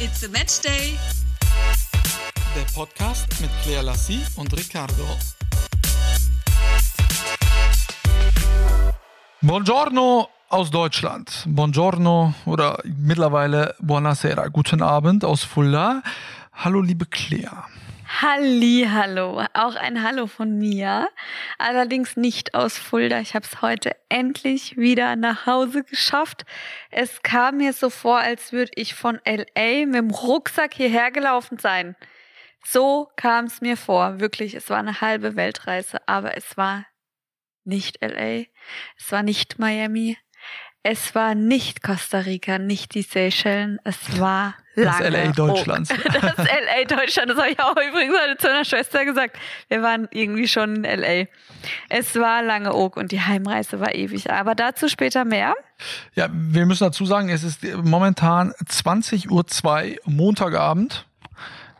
It's a Match Day. Der Podcast mit Claire Lassie und Riccardo. Buongiorno aus Deutschland. Buongiorno oder mittlerweile Buonasera. Guten Abend aus Fulda. Hallo, liebe Claire. Halli, hallo. Auch ein Hallo von mir. Allerdings nicht aus Fulda. Ich habe es heute endlich wieder nach Hause geschafft. Es kam mir so vor, als würde ich von LA mit dem Rucksack hierher gelaufen sein. So kam es mir vor. Wirklich, es war eine halbe Weltreise, aber es war nicht LA. Es war nicht Miami. Es war nicht Costa Rica, nicht die Seychellen. Es war Das lange LA Deutschlands. Das LA Deutschland, das habe ich auch übrigens heute zu einer Schwester gesagt. Wir waren irgendwie schon in LA. Es war lange Oak und die Heimreise war ewig. Aber dazu später mehr. Ja, wir müssen dazu sagen, es ist momentan 20.02 Uhr Montagabend.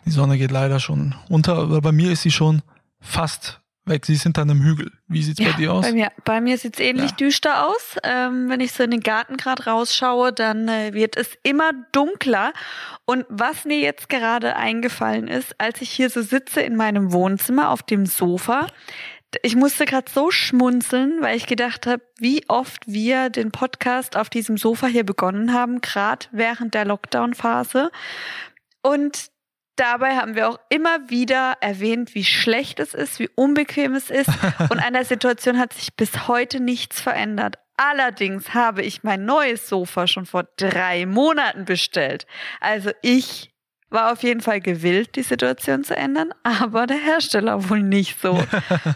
Die Sonne geht leider schon unter, aber bei mir ist sie schon fast weg. Sie ist hinter einem Hügel. Wie sieht's bei dir aus? Bei mir, bei mir sieht's ähnlich Ja. düster aus. Ähm, wenn ich so in den Garten gerade rausschaue, dann äh, wird es immer dunkler. Und was mir jetzt gerade eingefallen ist, als ich hier so sitze in meinem Wohnzimmer auf dem Sofa, ich musste gerade so schmunzeln, weil ich gedacht habe, wie oft wir den Podcast auf diesem Sofa hier begonnen haben, gerade während der Lockdown-Phase. Und dabei haben wir auch immer wieder erwähnt, wie schlecht es ist, wie unbequem es ist. Und an der Situation hat sich bis heute nichts verändert. Allerdings habe ich mein neues Sofa schon vor drei Monaten bestellt. Also ich war auf jeden Fall gewillt, die Situation zu ändern, aber der Hersteller wohl nicht so.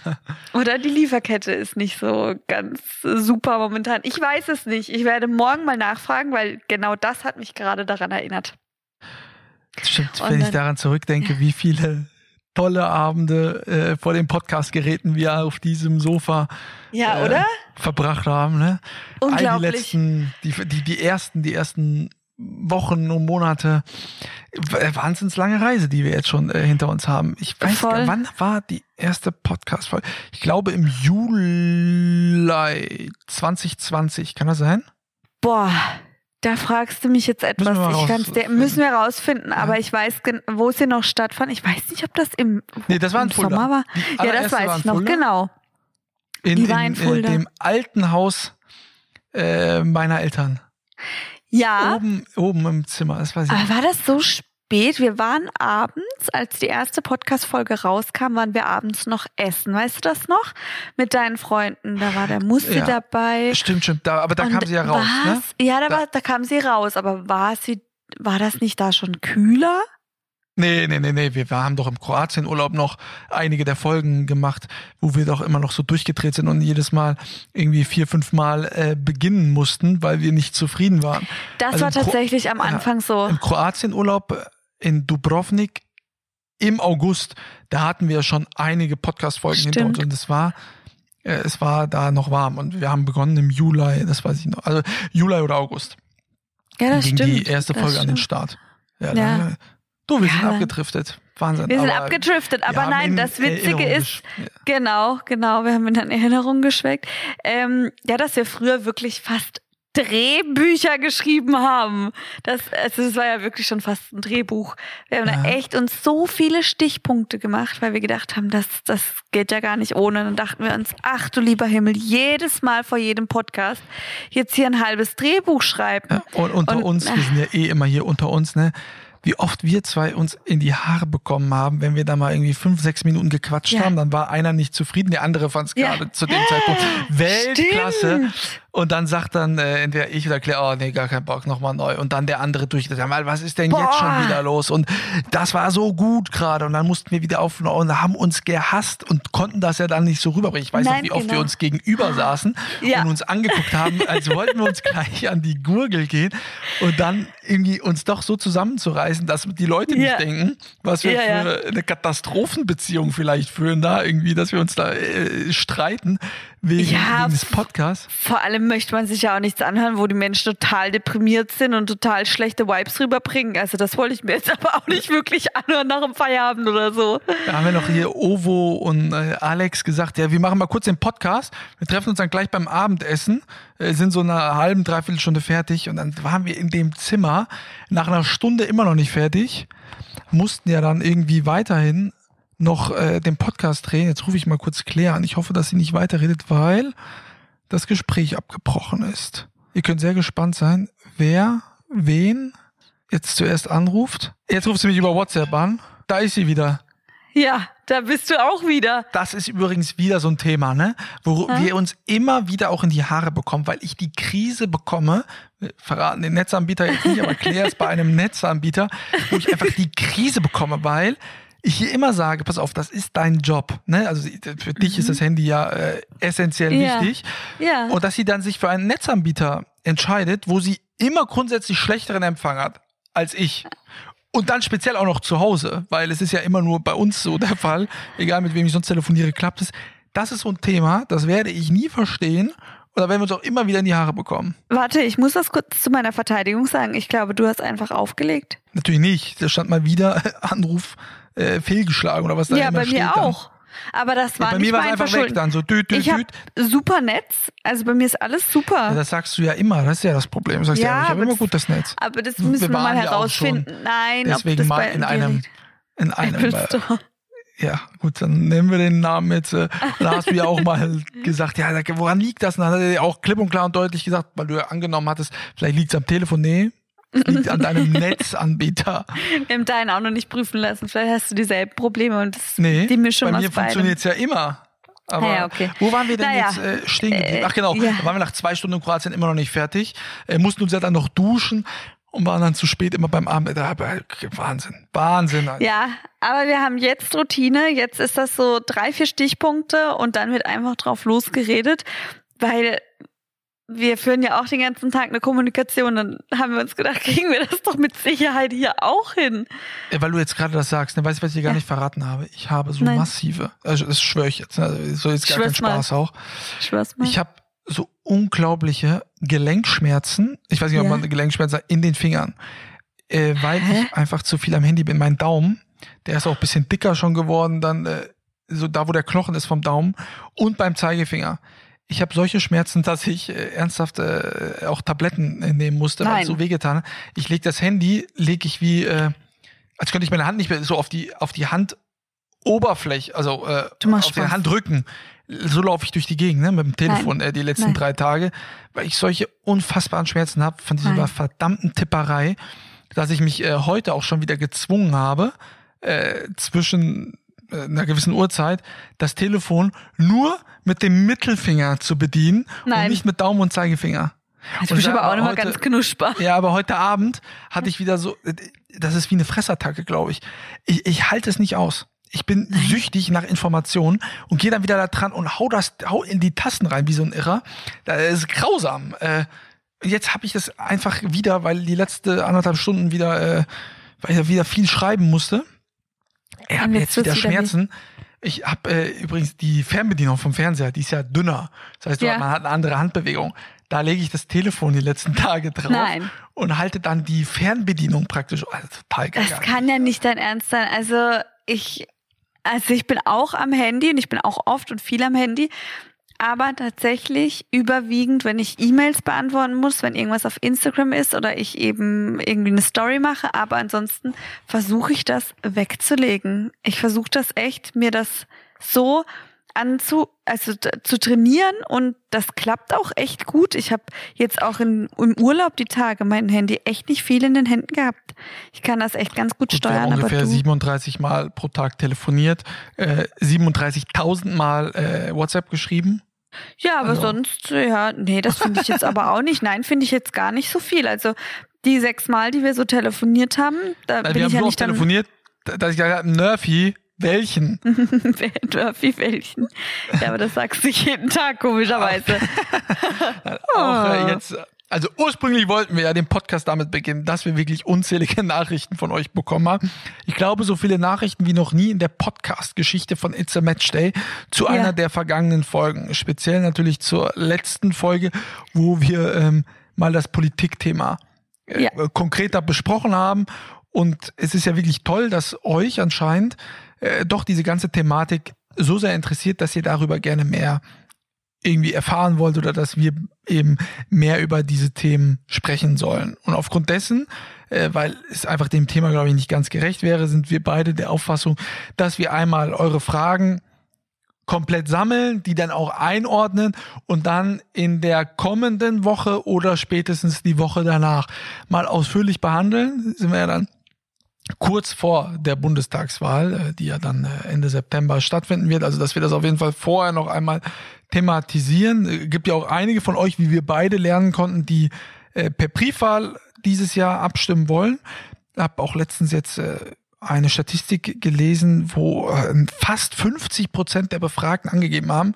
Oder die Lieferkette ist nicht so ganz super momentan. Ich weiß es nicht. Ich werde morgen mal nachfragen, weil genau das hat mich gerade daran erinnert. Stimmt, Und wenn ich dann- daran zurückdenke, wie viele tolle Abende äh, vor den Podcast-Geräten wir auf diesem Sofa Ja, äh, verbracht haben. Ne? All die Unglaublich. letzten, die, die, die ersten, die ersten Wochen und Monate. W- Wahnsinns lange Reise, die wir jetzt schon äh, hinter uns haben. Ich weiß Voll. gar nicht, wann war die erste Podcast-Folge? Ich glaube im Juli 2020. Kann das sein? Boah, da fragst du mich jetzt etwas. Müssen wir mal ich kann's rausfinden. müssen wir rausfinden, aber ich weiß, wo sie noch stattfand. Ich weiß nicht, ob das im, Nee, das war im Fulda. Sommer war. Die Ja, das weiß ich noch, Fulda. genau. In, Die war in in, Fulda. dem alten Haus äh, meiner Eltern. Ja, Oben, oben im Zimmer, das weiß ich. aber war das so spät? Wir waren abends, als die erste Podcast-Folge rauskam, waren wir abends noch essen. Weißt du das noch? Mit deinen Freunden. Da war der Musse Ja. dabei. Stimmt, stimmt. Da, aber da Und kam sie ja raus, was? ne? Ja, da, Da- war, da kam sie raus. Aber war sie, war das nicht da schon kühler? Nee, nee, nee, nee. Wir haben doch im Kroatienurlaub noch einige der Folgen gemacht, wo wir doch immer noch so durchgedreht sind und jedes Mal irgendwie vier, fünf Mal äh, beginnen mussten, weil wir nicht zufrieden waren. Das Also war im Kro- tatsächlich am Anfang so. Im Kroatienurlaub äh, in Dubrovnik im August, da hatten wir schon einige Podcast-Folgen hinter uns Stimmt. und es war, äh, es war da noch warm und wir haben begonnen im Juli, das weiß ich noch, also Juli oder August. Ja, das ging stimmt. die erste das Folge an den stimmt. Start. Ja, Ja. Dann, du, wir Ja, sind abgedriftet. Wahnsinn. Wir sind aber abgedriftet, aber nein, in das Witzige Erinnerung ist, ja. genau, genau, wir haben in Erinnerung geschweckt, ähm, ja, dass wir früher wirklich fast Drehbücher geschrieben haben. Das, also das war ja wirklich schon fast ein Drehbuch. Wir haben da Ja. echt uns so viele Stichpunkte gemacht, weil wir gedacht haben, das, das geht ja gar nicht ohne. Dann dachten wir uns, ach du lieber Himmel, jedes Mal vor jedem Podcast jetzt hier ein halbes Drehbuch schreiben. Ja, und unter Und- uns, wir sind ja eh immer hier unter uns, ne? Wie oft wir zwei uns in die Haare bekommen haben, wenn wir da mal irgendwie fünf, sechs Minuten gequatscht Ja. haben, dann war einer nicht zufrieden, der andere fand es Ja. gerade zu dem Zeitpunkt Weltklasse. Stimmt. Und dann sagt dann äh, entweder ich oder Claire, oh nee, gar keinen Bock, nochmal neu. Und dann der andere durch, sag mal, was ist denn jetzt Boah. schon wieder los? Und das war so gut gerade. Und dann mussten wir wieder aufnehmen und haben uns gehasst und konnten das ja dann nicht so rüberbringen. Ich weiß noch, Nein, wie oft wir genau. uns gegenüber saßen Ja. und uns angeguckt haben, als wollten wir uns gleich an die Gurgel gehen und dann irgendwie uns doch so zusammenzureißen, dass die Leute Ja. nicht denken, was wir ja. für eine Katastrophenbeziehung vielleicht führen da irgendwie, dass wir uns da äh, streiten wegen, Ja, wegen des Podcasts. Vor allem möchte man sich ja auch nichts anhören, wo die Menschen total deprimiert sind und total schlechte Vibes rüberbringen. Also das wollte ich mir jetzt aber auch nicht wirklich anhören nach dem Feierabend oder so. Da haben wir noch hier Ovo und äh, Alex gesagt, ja, wir machen mal kurz den Podcast. Wir treffen uns dann gleich beim Abendessen, äh, sind so eine halben, dreiviertel Stunde fertig und dann waren wir in dem Zimmer nach einer Stunde immer noch nicht fertig, mussten ja dann irgendwie weiterhin noch äh, den Podcast drehen. Jetzt rufe ich mal kurz Claire an. Ich hoffe, dass sie nicht weiterredet, weil das Gespräch abgebrochen ist. Ihr könnt sehr gespannt sein, wer wen jetzt zuerst anruft. Jetzt ruft sie mich über WhatsApp an. Da ist sie wieder. Ja, da bist du auch wieder. Das ist übrigens wieder so ein Thema, ne? Wo Hm? wir uns immer wieder auch in die Haare bekommen, weil ich die Krise bekomme. Wir verraten den Netzanbieter jetzt nicht, aber Claire ist bei einem Netzanbieter, wo ich einfach die Krise bekomme, weil ich hier immer sage, pass auf, das ist dein Job. Ne? Also für dich ist das Handy ja äh, essentiell Mhm. Ja. wichtig. Ja. Und dass sie dann sich für einen Netzanbieter entscheidet, wo sie immer grundsätzlich schlechteren Empfang hat als ich. Und dann speziell auch noch zu Hause, weil es ist ja immer nur bei uns so der Fall, egal mit wem ich sonst telefoniere, klappt es. Das ist so ein Thema, das werde ich nie verstehen. Oder werden wir uns auch immer wieder in die Haare bekommen. Warte, ich muss das kurz zu meiner Verteidigung sagen. Ich glaube, du hast einfach aufgelegt. Natürlich nicht. Da stand mal wieder Anruf äh, fehlgeschlagen oder was da ja, immer bei steht mir dann. auch. Aber das war Ja, bei nicht mir war es einfach weg dann, so düt, düt, Ich düt. super Netz. Also bei mir ist alles super. Ja, das sagst du ja immer, das ist ja das Problem. Du sagst ja, Ja, ich habe immer das- gutes Netz. Aber das Wir müssen wir, mal ja auch herausfinden. Nein, Deswegen das mal bei in dir einem, in einem, äh. Ja, gut, dann nennen wir den Namen jetzt. Äh, da hast du ja auch mal gesagt, ja, woran liegt das? Und dann hat er ja auch klipp und klar und deutlich gesagt, weil du ja angenommen hattest, vielleicht liegt es am Telefon. Nee, liegt an deinem Netzanbieter. Wir haben deinen auch noch nicht prüfen lassen. Vielleicht hast du dieselben Probleme und das Nee, die Mischung bei mir funktioniert es ja immer. Aber ja, okay. wo waren wir denn Naja, jetzt äh, stehen geblieben? äh, Ach genau, ja. da waren wir nach zwei Stunden in Kroatien immer noch nicht fertig. Äh, mussten uns ja dann noch duschen und waren dann zu spät immer beim Abend. Da, Wahnsinn, Wahnsinn. Alter. Ja, aber wir haben jetzt Routine. Jetzt ist das so drei, vier Stichpunkte und dann wird einfach drauf losgeredet, weil wir führen ja auch den ganzen Tag eine Kommunikation. Dann haben wir uns gedacht, kriegen wir das doch mit Sicherheit hier auch hin. Äh, Weil du jetzt gerade das sagst, ne, weißt du, was ich dir gar Ja. nicht verraten habe? Ich habe so Nein. massive, also das schwöre ich jetzt, also so jetzt gar Schwör's mal. Spaß auch. Schwör's mal. Ich habe so unglaubliche Gelenkschmerzen, ich weiß nicht, ob Ja. man Gelenkschmerzen sagt, in den Fingern, äh, weil Hä? ich einfach zu viel am Handy bin. Mein Daumen, der ist auch ein bisschen dicker schon geworden, dann äh, so da, wo der Knochen ist vom Daumen und beim Zeigefinger. Ich habe solche Schmerzen, dass ich äh, ernsthaft äh, auch Tabletten äh, nehmen musste, weil es so wehgetan hat. Ich lege das Handy, lege ich wie, äh, als könnte ich meine Hand nicht mehr so auf die auf die Handoberfläche, also äh, auf den. Handrücken. So laufe ich durch die Gegend, ne, mit dem Telefon äh, die letzten Nein. drei Tage, weil ich solche unfassbaren Schmerzen habe von dieser Nein. verdammten Tipperei, dass ich mich äh, heute auch schon wieder gezwungen habe, äh, zwischen einer gewissen Uhrzeit das Telefon nur mit dem Mittelfinger zu bedienen und Nein. nicht mit Daumen und Zeigefinger. du und bist da aber auch war noch mal heute- ganz knusper. Ja, aber heute Abend hatte ich wieder so, äh, das ist wie eine Fressattacke, glaube ich. ich. Ich halte es nicht aus. Ich bin süchtig nach Informationen und gehe dann wieder da dran und hau das, hau in die Tasten rein wie so ein Irrer. Das ist grausam. Äh, jetzt habe ich das einfach wieder, weil die letzte anderthalb Stunden wieder, äh, weil ich wieder viel schreiben musste. Ich habe Und jetzt jetzt wieder wird's wieder Schmerzen. Ich habe äh, übrigens die Fernbedienung vom Fernseher, die ist ja dünner. Das heißt, Ja. man hat eine andere Handbewegung. Da lege ich das Telefon die letzten Tage drauf Nein. und halte dann die Fernbedienung praktisch. Also total geil. Das kann ja nicht dein Ernst sein. Also ich, also ich bin auch am Handy und ich bin auch oft und viel am Handy. Aber tatsächlich überwiegend, wenn ich E-Mails beantworten muss, wenn irgendwas auf Instagram ist oder ich eben irgendwie eine Story mache. Aber ansonsten versuche ich das wegzulegen. Ich versuche das echt, mir das so anzu, also zu trainieren und das klappt auch echt gut. Ich habe jetzt auch in, im Urlaub die Tage mein Handy echt nicht viel in den Händen gehabt. Ich kann das echt ganz gut, Gut, steuern. haben ungefähr aber du, 37 Mal pro Tag telefoniert, äh, 37.000 Mal äh, WhatsApp geschrieben. Ja, aber also- sonst, ja, nee, das finde ich jetzt aber auch nicht. Nein, finde ich jetzt gar nicht so viel. Also die sechs Mal, die wir so telefoniert haben, da Nein, bin wir haben ich ja so oft nicht telefoniert, dass ich gesagt habe, Nerfi, welchen? Dörfi welchen. Ja, aber das sagst du jeden Tag, komischerweise. Auch Ah. äh, jetzt Also ursprünglich wollten wir ja den Podcast damit beginnen, dass wir wirklich unzählige Nachrichten von euch bekommen haben. Ich glaube, so viele Nachrichten wie noch nie in der Podcast-Geschichte von It's a Match Day zu ja. einer der vergangenen Folgen. Speziell natürlich zur letzten Folge, wo wir ähm, mal das Politikthema äh, ja. konkreter besprochen haben. Und es ist ja wirklich toll, dass euch anscheinend äh, doch diese ganze Thematik so sehr interessiert, dass ihr darüber gerne mehr irgendwie erfahren wollt oder dass wir eben mehr über diese Themen sprechen sollen. Und aufgrund dessen, äh, weil es einfach dem Thema, glaube ich, nicht ganz gerecht wäre, sind wir beide der Auffassung, dass wir einmal eure Fragen komplett sammeln, die dann auch einordnen und dann in der kommenden Woche oder spätestens die Woche danach mal ausführlich behandeln. Sind wir ja dann kurz vor der Bundestagswahl, äh, die ja dann äh, Ende September stattfinden wird. Also, dass wir das auf jeden Fall vorher noch einmal thematisieren. Äh, gibt ja auch einige von euch, wie wir beide lernen konnten, die per Briefwahl dieses Jahr abstimmen wollen. Hab auch letztens jetzt eine Statistik gelesen, wo fast 50 Prozent der Befragten angegeben haben,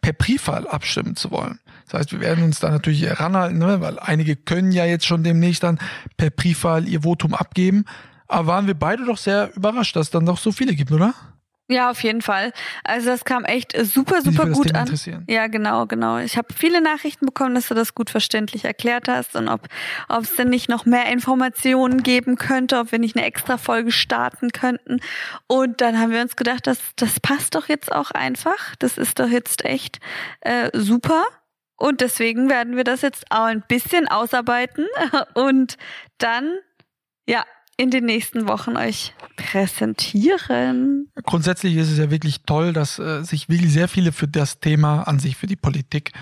per Briefwahl abstimmen zu wollen. Das heißt, wir werden uns da natürlich heranhalten, ne? weil einige können ja jetzt schon demnächst dann per Briefwahl ihr Votum abgeben. Aber waren wir beide doch sehr überrascht, dass es dann doch so viele gibt, oder? Ja, auf jeden Fall. Also das kam echt super, super gut an. Ja, genau, genau. Ich habe viele Nachrichten bekommen, dass du das gut verständlich erklärt hast und ob ob es denn nicht noch mehr Informationen geben könnte, ob wir nicht eine extra Folge starten könnten. Und dann haben wir uns gedacht, das das passt doch jetzt auch einfach. Das ist doch jetzt echt äh, super. Und deswegen werden wir das jetzt auch ein bisschen ausarbeiten und dann ja, in den nächsten Wochen euch präsentieren. Grundsätzlich ist es ja wirklich toll, dass äh, sich wirklich sehr viele für das Thema an sich, für die Politik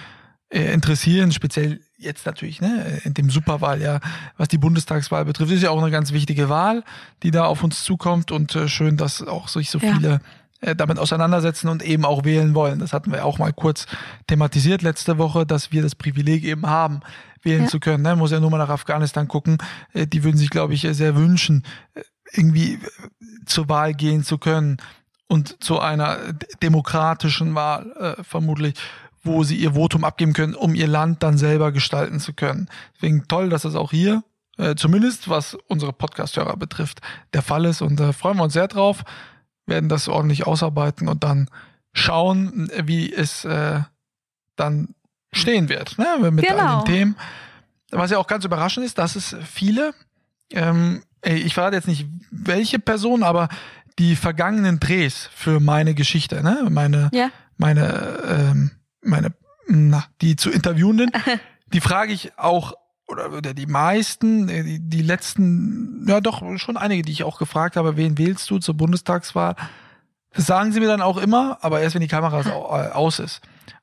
äh, interessieren, speziell jetzt natürlich, ne, in dem Superwahl, ja, was die Bundestagswahl betrifft, ist ja auch eine ganz wichtige Wahl, die da auf uns zukommt und äh, schön, dass auch sich so ja. viele äh, damit auseinandersetzen und eben auch wählen wollen. Das hatten wir auch mal kurz thematisiert letzte Woche, dass wir das Privileg eben haben, wählen ja. zu können. Ne? Muss ja nur mal nach Afghanistan gucken. Äh, die würden sich, glaube ich, sehr wünschen, äh, irgendwie zur Wahl gehen zu können und zu einer demokratischen Wahl äh, vermutlich, wo sie ihr Votum abgeben können, um ihr Land dann selber gestalten zu können. Deswegen toll, dass das auch hier, äh, zumindest was unsere Podcast-Hörer betrifft, der Fall ist und äh, freuen wir uns sehr drauf, werden das ordentlich ausarbeiten und dann schauen, wie es äh, dann stehen wird, ne? mit genau. all den Themen. Was ja auch ganz überraschend ist, dass es viele, ähm, ich verrate jetzt nicht welche Person, aber die vergangenen Drehs für meine Geschichte, ne? meine, ja. meine, ähm, meine, na, die zu interviewenden, die frage ich auch oder die meisten, die, die letzten, ja doch schon einige, die ich auch gefragt habe, wen wählst du zur Bundestagswahl? Das sagen sie mir dann auch immer, aber erst wenn die Kamera aus ist.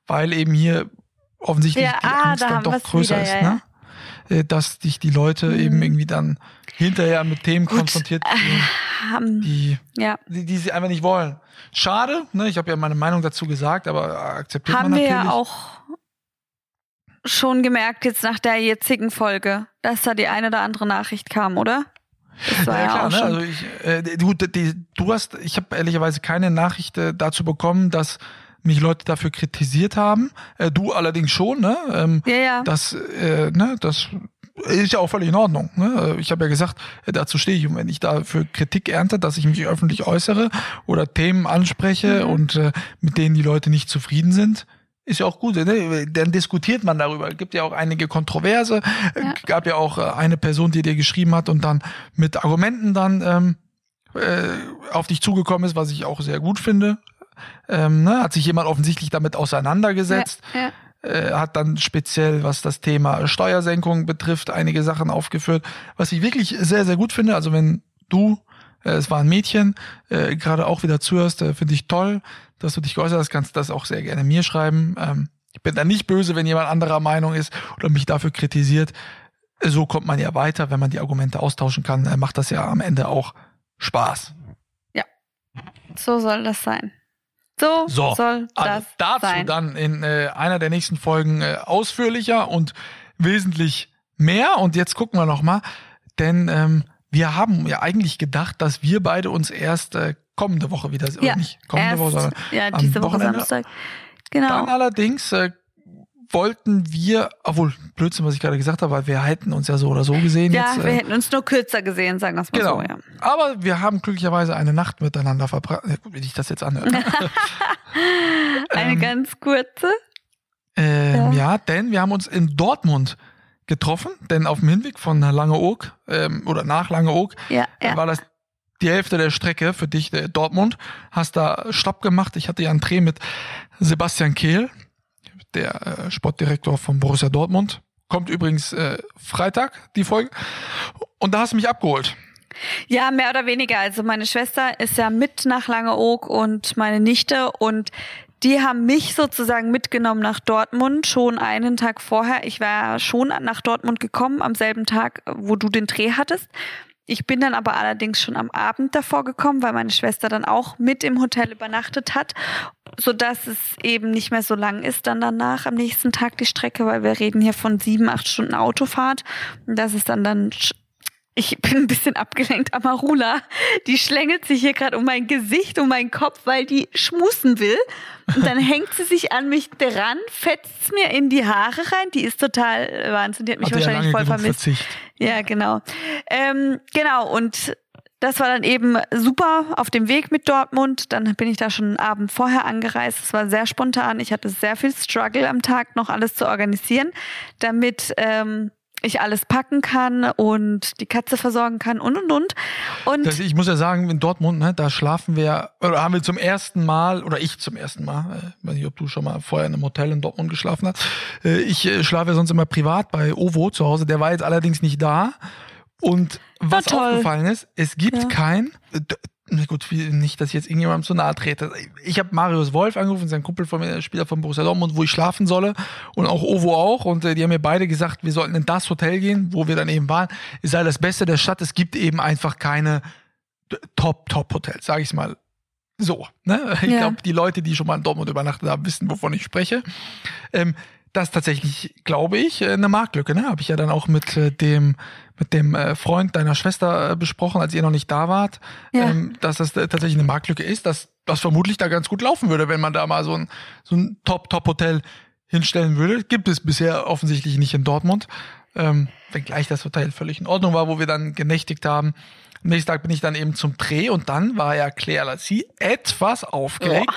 Weil eben hier offensichtlich ja, die ah, Angst da dann doch größer wieder, ist, ne? Äh, dass dich die Leute mhm. eben irgendwie dann hinterher mit Themen Gut. konfrontiert ähm, die, ja. die, die sie einfach nicht wollen. Schade, ne? Ich habe ja meine Meinung dazu gesagt, aber akzeptiert Haben man natürlich. Haben wir ja auch schon gemerkt jetzt nach der jetzigen Folge, dass da die eine oder andere Nachricht kam, oder? Das war ja, ja klar, ne? Also ich, äh, du, die, du hast, ich habe ehrlicherweise keine Nachricht äh, dazu bekommen, dass mich Leute dafür kritisiert haben. Äh, du allerdings schon, ne? Ähm, ja, ja. Das, äh, ne, das ist ja auch völlig in Ordnung. Ne? Ich habe ja gesagt, äh, dazu stehe ich. Und wenn ich dafür Kritik ernte, dass ich mich öffentlich äußere oder Themen anspreche mhm. und äh, mit denen die Leute nicht zufrieden sind, ist ja auch gut. Ne? Dann diskutiert man darüber. Es gibt ja auch einige Kontroverse. Ja. gab ja auch äh, eine Person, die dir geschrieben hat und dann mit Argumenten dann ähm, äh, auf dich zugekommen ist, was ich auch sehr gut finde. Ähm, ne, hat sich jemand offensichtlich damit auseinandergesetzt. Ja, ja. Äh, hat dann speziell, was das Thema Steuersenkung betrifft, einige Sachen aufgeführt, was ich wirklich sehr, sehr gut finde. Also wenn du, äh, es war ein Mädchen, äh, gerade auch wieder zuhörst, äh, finde ich toll, dass du dich geäußert hast, kannst das auch sehr gerne mir schreiben. Ähm, ich bin da nicht böse, wenn jemand anderer Meinung ist oder mich dafür kritisiert. So kommt man ja weiter, wenn man die Argumente austauschen kann, äh, macht das ja am Ende auch Spaß. Ja, so soll das sein. So, so soll also das dazu sein. dann in äh, einer der nächsten Folgen äh, ausführlicher und wesentlich mehr. Und jetzt gucken wir noch mal, denn ähm, wir haben ja eigentlich gedacht, dass wir beide uns erst äh, kommende Woche wieder, ja, nicht kommende erst, Woche, sondern ja, diese Woche Samstag. Genau. Dann allerdings äh, wollten wir, obwohl Blödsinn, was ich gerade gesagt habe, weil wir hätten uns ja so oder so gesehen. Ja, jetzt, wir äh, hätten uns nur kürzer gesehen, sagen wir es mal Genau. so, ja. Aber wir haben glücklicherweise eine Nacht miteinander verbracht. Ja, gut, wie ich das jetzt anhöre. Eine Ähm, ganz kurze. ähm, ja. denn wir haben uns in Dortmund getroffen, denn auf dem Hinweg von Langeoog ähm, oder nach Langeoog Ja, ja. war das die Hälfte der Strecke für dich äh, Dortmund. Hast da Stopp gemacht. Ich hatte ja einen Dreh mit Sebastian Kehl, der äh, Sportdirektor von Borussia Dortmund. Kommt übrigens äh, Freitag die Folge. Und da hast du mich abgeholt. Ja, mehr oder weniger. Also meine Schwester ist ja mit nach Langeoog und meine Nichte und die haben mich sozusagen mitgenommen nach Dortmund schon einen Tag vorher. Ich war schon nach Dortmund gekommen am selben Tag, wo du den Dreh hattest. Ich bin dann aber allerdings schon am Abend davor gekommen, weil meine Schwester dann auch mit im Hotel übernachtet hat, so dass es eben nicht mehr so lang ist dann danach am nächsten Tag die Strecke, weil wir reden hier von sieben, acht Stunden Autofahrt. Und das ist dann dann ich bin ein bisschen abgelenkt. Amarula, die schlängelt sich hier gerade um mein Gesicht, um meinen Kopf, weil die schmusen will. Und dann hängt sie sich an mich dran, fetzt mir in die Haare rein. Die ist total äh, Wahnsinn. Die hat mich ja wahrscheinlich voll vermisst. Verzicht. Ja, genau. Ähm, genau, und das war dann eben super auf dem Weg mit Dortmund. Dann bin ich da schon einen Abend vorher angereist. Es war sehr spontan. Ich hatte sehr viel Struggle am Tag, noch alles zu organisieren, damit ähm, ich alles packen kann und die Katze versorgen kann und und und. Und Das, ich muss ja sagen, in Dortmund, ne, da schlafen wir, oder haben wir zum ersten Mal, oder ich zum ersten Mal, äh, weiß nicht, ob du schon mal vorher in einem Hotel in Dortmund geschlafen hast. Äh, ich äh, schlafe ja sonst immer privat bei Ovo zu Hause, der war jetzt allerdings nicht da. Und was aufgefallen ist, es gibt Ja. kein, na gut, nicht, dass ich jetzt irgendjemandem zu nahe trete. Ich habe Marius Wolf angerufen, sein Kumpel von mir, Spieler von Borussia Dortmund, wo ich schlafen solle und auch Ovo auch und äh, die haben mir beide gesagt, wir sollten in das Hotel gehen, wo wir dann eben waren. Es sei das Beste der Stadt, es gibt eben einfach keine Top-Top-Hotels, sage ich mal so. Ne? Ich Ja. glaube, die Leute, die schon mal in Dortmund übernachtet haben, wissen, wovon ich spreche. Ähm, das ist tatsächlich, glaube ich, äh, eine Marktlücke. Ne? Habe ich ja dann auch mit äh, dem mit dem äh, Freund deiner Schwester äh, besprochen, als ihr noch nicht da wart, Ja. ähm, dass das äh, tatsächlich eine Marktlücke ist, dass das vermutlich da ganz gut laufen würde, wenn man da mal so ein so ein Top-Top-Hotel hinstellen würde. Gibt es bisher offensichtlich nicht in Dortmund. Ähm, wenngleich das Hotel völlig in Ordnung war, wo wir dann genächtigt haben. Am nächsten Tag bin ich dann eben zum Dreh und dann war ja Claire Lassie etwas aufgeregt,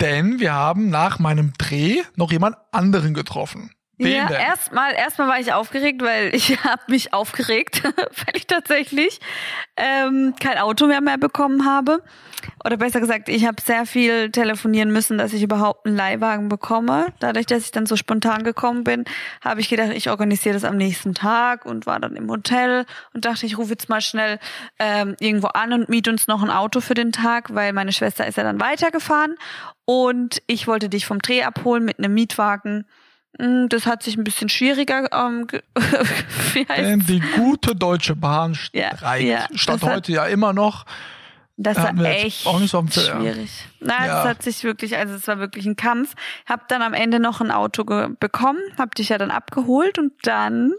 denn wir haben nach meinem Dreh noch jemand anderen getroffen. Wen ja, erstmal erstmal war ich aufgeregt, weil ich habe mich aufgeregt, weil ich tatsächlich ähm, kein Auto mehr mehr bekommen habe. Oder besser gesagt, ich habe sehr viel telefonieren müssen, dass ich überhaupt einen Leihwagen bekomme. Dadurch, dass ich dann so spontan gekommen bin, habe ich gedacht, ich organisiere das am nächsten Tag und war dann im Hotel und dachte, ich rufe jetzt mal schnell ähm, irgendwo an und miete uns noch ein Auto für den Tag, weil meine Schwester ist ja dann weitergefahren und ich wollte dich vom Dreh abholen mit einem Mietwagen. Mm, Das hat sich ein bisschen schwieriger, ähm, Denn die gute Deutsche Bahn Ja, streikt. ja, Stand das hat- heute ja immer noch. Das war echt auch nicht so ja. schwierig. Nein, Ja. es hat sich wirklich, also es war wirklich ein Kampf. Hab dann am Ende noch ein Auto bekommen, hab dich ja dann abgeholt und dann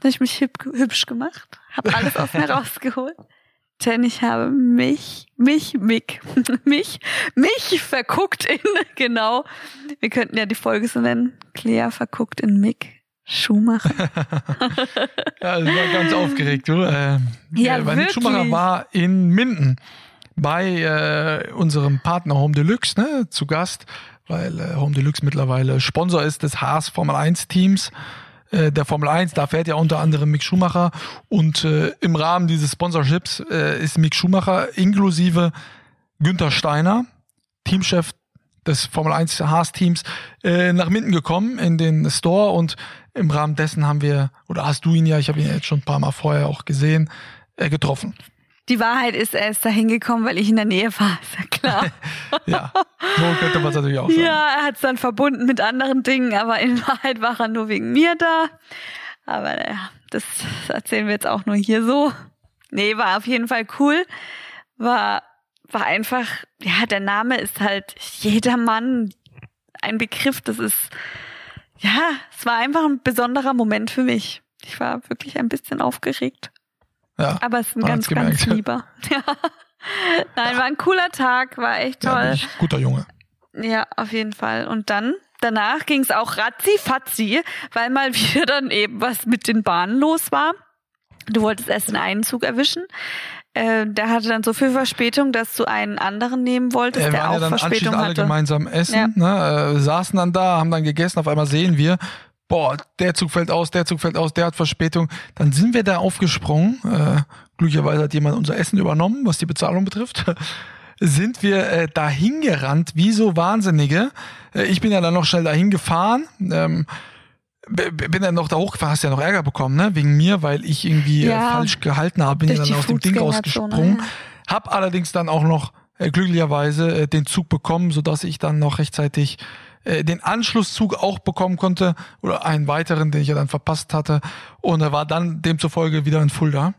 habe ich mich hüb hübsch gemacht, hab alles aus mir rausgeholt. Denn ich habe mich, mich, Mick, mich, mich verguckt in, genau, wir könnten ja die Folge so nennen, Clea verguckt in Mick Schumacher. Ja, ich war ganz aufgeregt, du. Äh, Ja, äh, weil wirklich. Schumacher war in Minden bei äh, unserem Partner Home Deluxe ne, zu Gast, weil äh, Home Deluxe mittlerweile Sponsor ist des Haas Formel 1 Teams. Äh, der Formel 1, da fährt ja unter anderem Mick Schumacher und äh, im Rahmen dieses Sponsorships äh, ist Mick Schumacher inklusive Günther Steiner, Teamchef des Formel 1 Haas-Teams, äh, nach Minden gekommen in den Store und im Rahmen dessen haben wir, oder hast du ihn ja, ich habe ihn jetzt schon ein paar Mal vorher auch gesehen, äh, getroffen. Die Wahrheit ist, er ist da hingekommen, weil ich in der Nähe war, ist ja klar. Ja, so könnte man es natürlich auch sagen. Ja, er hat es dann verbunden mit anderen Dingen, aber in Wahrheit war er nur wegen mir da. Aber naja, das erzählen wir jetzt auch nur hier so. Nee, war auf jeden Fall cool. War, war einfach, ja, der Name ist halt jedermann ein Begriff. Das ist, ja, es war einfach ein besonderer Moment für mich. Ich war wirklich ein bisschen aufgeregt. Ja, Aber es ist ein ganz, ganz lieber. Ja. Nein, war ein cooler Tag, war echt ja toll. wirklich guter Junge. Ja, auf jeden Fall. Und dann danach ging es auch ratzi-fatzi, weil mal wieder dann eben was mit den Bahnen los war. Du wolltest erst den einen Zug erwischen. Äh, der hatte dann so viel Verspätung, dass du einen anderen nehmen wolltest, Äh, der waren auch ja dann Verspätung anschließend alle hatte. gemeinsam essen, Ja. ne, äh, saßen dann da, haben dann gegessen, auf einmal sehen wir, boah, der Zug fällt aus, der Zug fällt aus, der hat Verspätung. Dann sind wir da aufgesprungen. Äh, glücklicherweise hat jemand unser Essen übernommen, was die Bezahlung betrifft. sind wir äh, dahin gerannt, wie so Wahnsinnige. Äh, ich bin ja dann noch schnell dahin gefahren. Ähm, bin dann noch da hochgefahren, hast ja noch Ärger bekommen, ne? Wegen mir, weil ich irgendwie Ja. äh, falsch gehalten habe, bin ja dann aus dem Ding rausgesprungen. ja. Hab allerdings dann auch noch äh, glücklicherweise äh, den Zug bekommen, sodass ich dann noch rechtzeitig äh, den Anschlusszug auch bekommen konnte oder einen weiteren, den ich ja dann verpasst hatte und er war dann demzufolge wieder in Fulda.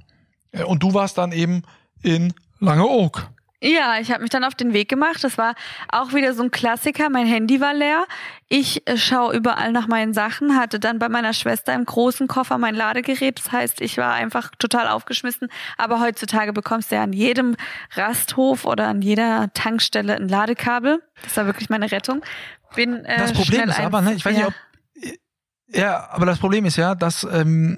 Äh, und du warst dann eben in Langeoog. Ja, ich habe mich dann auf den Weg gemacht. Das war auch wieder so ein Klassiker. Mein Handy war leer. Ich äh, schaue überall nach meinen Sachen, hatte dann bei meiner Schwester im großen Koffer mein Ladegerät. Das heißt, ich war einfach total aufgeschmissen. Aber heutzutage bekommst du ja an jedem Rasthof oder an jeder Tankstelle ein Ladekabel. Das war wirklich meine Rettung. Bin, äh, Das Problem ist aber, ne, ich weiß ja. nicht, ob Ja, aber das Problem ist ja, dass ähm,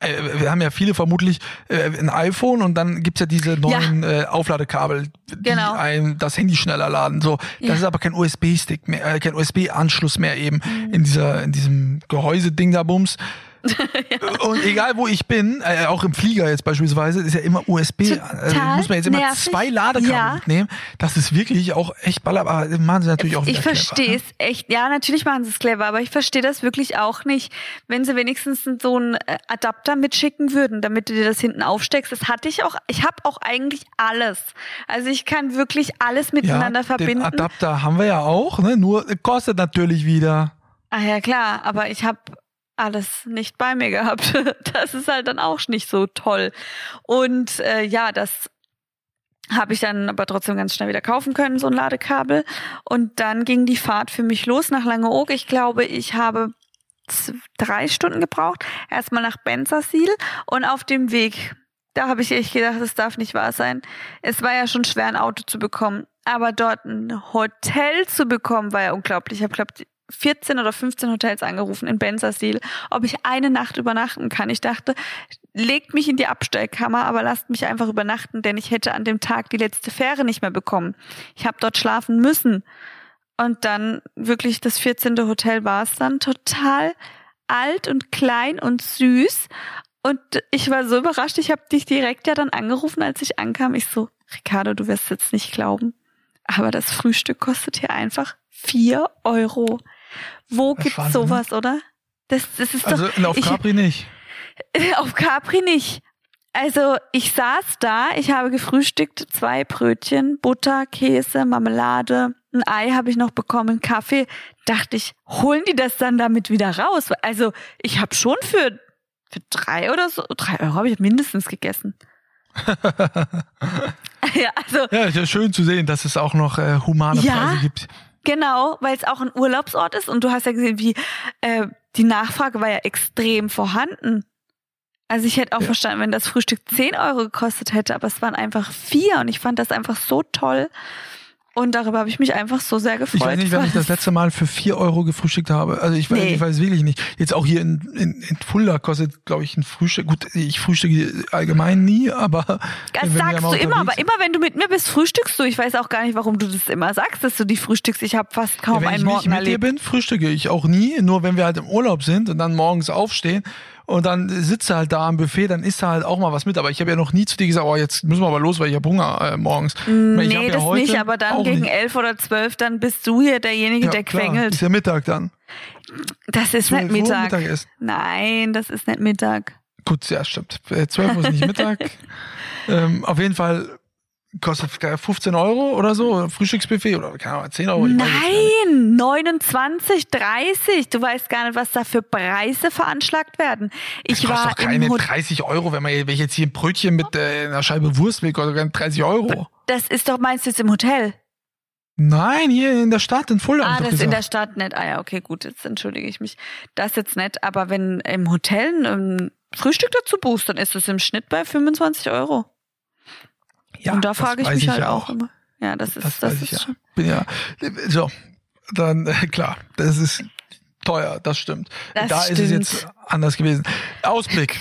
äh, wir haben ja viele vermutlich äh, ein iPhone und dann gibt's ja diese neuen äh, Aufladekabel, die Genau. einem das Handy schneller laden. So, das Ja. ist aber kein USB-Stick mehr, äh, kein USB-Anschluss mehr eben Mhm. in dieser in diesem Gehäuseding da Bums. Und egal wo ich bin, äh, auch im Flieger jetzt beispielsweise, ist ja immer USB. Also muss man jetzt immer nervig. zwei Ladekabel Ja. mitnehmen. Das ist wirklich auch echt baller, aber machen sie natürlich auch Ich verstehe clever, es echt. Ja, natürlich machen sie es clever, aber ich verstehe das wirklich auch nicht. Wenn sie wenigstens so einen äh, Adapter mitschicken würden, damit du dir das hinten aufsteckst. Das hatte ich auch. Ich habe auch eigentlich alles. Also ich kann wirklich alles miteinander verbinden. Den Adapter haben wir ja auch, ne? Nur äh, kostet natürlich wieder. Ach ja, klar, aber ich habe alles nicht bei mir gehabt. Das ist halt dann auch nicht so toll. Und äh, ja, das habe ich dann aber trotzdem ganz schnell wieder kaufen können, so ein Ladekabel. Und dann ging die Fahrt für mich los nach Langeoog. Ich glaube, ich habe drei Stunden gebraucht. Erstmal nach Bensersiel und auf dem Weg, da habe ich echt gedacht, das darf nicht wahr sein. Es war ja schon schwer, ein Auto zu bekommen. Aber dort ein Hotel zu bekommen, war ja unglaublich. Ich habe, glaube 14 oder 15 Hotels angerufen in Bensersiel, ob ich eine Nacht übernachten kann. Ich dachte, legt mich in die Abstellkammer, aber lasst mich einfach übernachten, denn ich hätte an dem Tag die letzte Fähre nicht mehr bekommen. Ich habe dort schlafen müssen. Und dann wirklich das 14. Hotel war es dann total alt und klein und süß. Und ich war so überrascht, ich habe dich direkt ja dann angerufen, als ich ankam. Ich so, Ricardo, du wirst jetzt nicht glauben. Aber das Frühstück kostet hier einfach vier Euro. Wo Das gibt's Wahnsinn, ne? sowas, oder? Das, das ist Also doch, auf ich- Capri nicht. auf Capri nicht. Also ich saß da, ich habe gefrühstückt, zwei Brötchen, Butter, Käse, Marmelade, ein Ei habe ich noch bekommen, Kaffee. Dachte ich, holen die das dann damit wieder raus? Also ich habe schon für, für drei oder so, drei Euro habe ich mindestens gegessen. ja, also Ja, ist ja schön zu sehen, dass es auch noch äh, humane Ja. Preise gibt. Genau, weil es auch ein Urlaubsort ist und du hast ja gesehen, wie äh, die Nachfrage war ja extrem vorhanden. Also ich hätte auch Ja. verstanden, wenn das Frühstück 10 Euro gekostet hätte, aber es waren einfach vier und ich fand das einfach so toll. Und darüber habe ich mich einfach so sehr gefreut. Ich weiß nicht, wann ich das letzte Mal für vier Euro gefrühstückt habe. Also ich weiß, Nee. ich weiß wirklich nicht. Jetzt auch hier in, in, in Fulda kostet, glaube ich, ein Frühstück. Gut, ich frühstücke allgemein nie, aber Das wenn sagst du immer, aber immer wenn du mit mir bist, frühstückst du. Ich weiß auch gar nicht, warum du das immer sagst, dass du die frühstückst. Ich habe fast kaum ja, wenn einen ich nicht Morgen mit dir bin, frühstücke ich auch nie. Nur wenn wir halt im Urlaub sind und dann morgens aufstehen und dann sitzt er halt da am Buffet, dann isst er halt auch mal was mit. Aber ich habe ja noch nie zu dir gesagt, oh, jetzt müssen wir aber los, weil ich habe Hunger äh, morgens. Meine, ich Nee, ja das heute nicht, aber dann gegen nicht. elf oder zwölf, dann bist du hier derjenige, Ja, der klar, quengelt. Ist ja Mittag dann. Das ist 12 nicht Mittag. Mittagessen. Nein, das ist nicht Mittag. Gut, ja, stimmt. Äh, 12 Uhr ist nicht Mittag. ähm, auf jeden Fall kostet keine 15 Euro oder so, Frühstücksbuffet oder keine Ahnung, 10 Euro. Nein, 29, 30. Du weißt gar nicht, was da für Preise veranschlagt werden. Ich Das kostet war doch keine im Hotel. 30 Euro, wenn man wenn ich jetzt hier ein Brötchen mit äh, einer Scheibe Wurst will, kostet keine 30 Euro. Das ist doch meinst du jetzt im Hotel? Nein, hier in der Stadt in Fulda. Ah, das ist in der gesagt. Stadt nicht. Ah ja, okay, gut, jetzt entschuldige ich mich. Das jetzt nicht. Aber wenn im Hotel ein Frühstück dazu buchst, dann ist es im Schnitt bei 25 Euro. Ja, Und da frage ich mich halt ja auch immer. Ja, das ist, Das, das, ich ist ja. schon. Bin ja so. dann äh, klar, das ist teuer, das stimmt. Das da stimmt. ist es jetzt anders gewesen. Ausblick.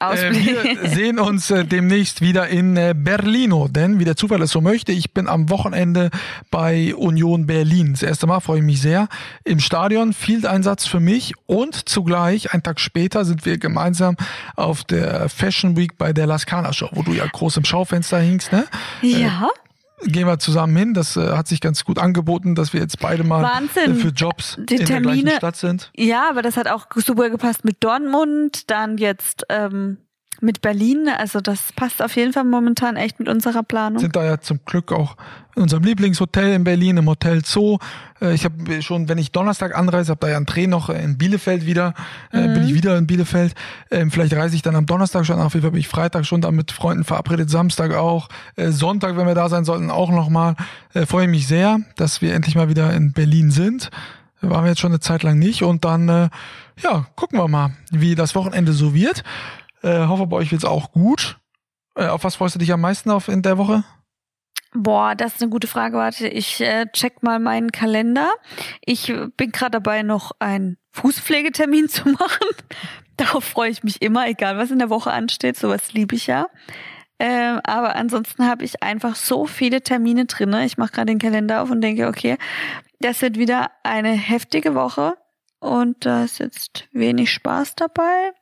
Äh, Ausblick. wir sehen uns äh, demnächst wieder in äh, Berlino, denn wie der Zufall es so möchte, ich bin am Wochenende bei Union Berlin. Das erste Mal freue ich mich sehr. Im Stadion Field-Einsatz für mich und zugleich, einen Tag später, sind wir gemeinsam auf der Fashion Week bei der Laskana Show, wo du ja groß im Schaufenster hingst, ne? ja. Gehen wir zusammen hin. Das äh, hat sich ganz gut angeboten, dass wir jetzt beide mal Wahnsinn. äh, für Jobs Die in der Termine- gleichen Stadt sind. Ja, aber das hat auch super gepasst mit Dortmund, dann jetzt ähm, mit Berlin. Also das passt auf jeden Fall momentan echt mit unserer Planung. sind da ja zum Glück auch in unserem Lieblingshotel in Berlin, im Hotel Zoo. Äh, Ich habe schon, wenn ich Donnerstag anreise, habe da ja einen Dreh noch in Bielefeld wieder, äh, bin ich wieder in Bielefeld. Ähm, Vielleicht reise ich dann am Donnerstag schon, auf jeden Fall bin ich Freitag schon da mit Freunden verabredet, Samstag auch, Äh, Sonntag, wenn wir da sein sollten, auch nochmal. Freue ich mich sehr, dass wir endlich mal wieder in Berlin sind. Waren wir jetzt schon eine Zeit lang nicht und dann, äh, ja, gucken wir mal, wie das Wochenende so wird. Äh, hoffe, bei euch wird's auch gut. Äh, auf was freust du dich am meisten auf in der Woche? Boah, das ist eine gute Frage. Warte, ich äh, check mal meinen Kalender. Ich bin gerade dabei, noch einen Fußpflegetermin zu machen. Darauf freue ich mich immer, egal was in der Woche ansteht. Sowas liebe ich ja. Ähm, aber ansonsten habe ich einfach so viele Termine drinne. Ich mache gerade den Kalender auf und denke, okay, das wird wieder eine heftige Woche und da ist jetzt wenig Spaß dabei,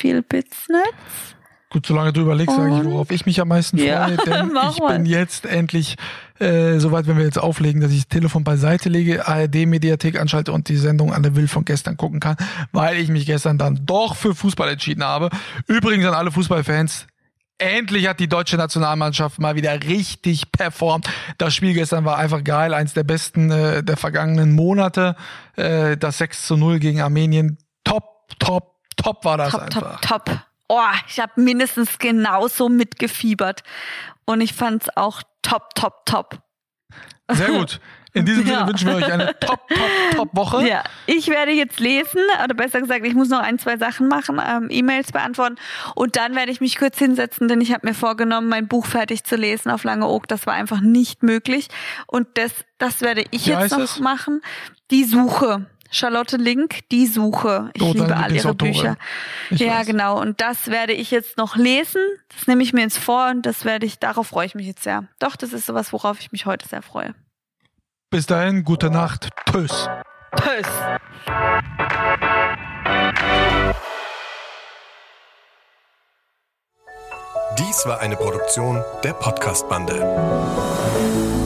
viel Business. Gut, solange du überlegst, sage ich, worauf ich mich am meisten freue, Ja, denn ich bin jetzt endlich äh, soweit, wenn wir jetzt auflegen, dass ich das Telefon beiseite lege, ARD-Mediathek anschalte und die Sendung an der Will von gestern gucken kann, weil ich mich gestern dann doch für Fußball entschieden habe. Übrigens an alle Fußballfans, endlich hat die deutsche Nationalmannschaft mal wieder richtig performt. Das Spiel gestern war einfach geil, eins der besten äh, der vergangenen Monate. Äh, das 6 zu 0 gegen Armenien, top, top, top war das Top, einfach. top, top. Oh, ich habe mindestens genauso mitgefiebert. Und ich fand's auch top, top, top. Sehr gut. In diesem Sinne Ja. wünschen wir euch eine top, top, top Woche. Ja, ich werde jetzt lesen, oder besser gesagt, ich muss noch ein, zwei Sachen machen, ähm, E-Mails beantworten und dann werde ich mich kurz hinsetzen, denn ich habe mir vorgenommen, mein Buch fertig zu lesen auf Lange Oak. Das war einfach nicht möglich und das, das werde ich Wie jetzt noch es? machen. Die Suche. Charlotte Link, die Suche. Ich Oh, liebe all ihre. Bücher. Ich ja, weiß. genau. Und das werde ich jetzt noch lesen. Das nehme ich mir jetzt vor und das werde ich, darauf freue ich mich jetzt sehr. Doch, das ist sowas, worauf ich mich heute sehr freue. Bis dahin, gute Nacht. Tschüss. Tschüss. Dies war eine Produktion der Podcast-Bande.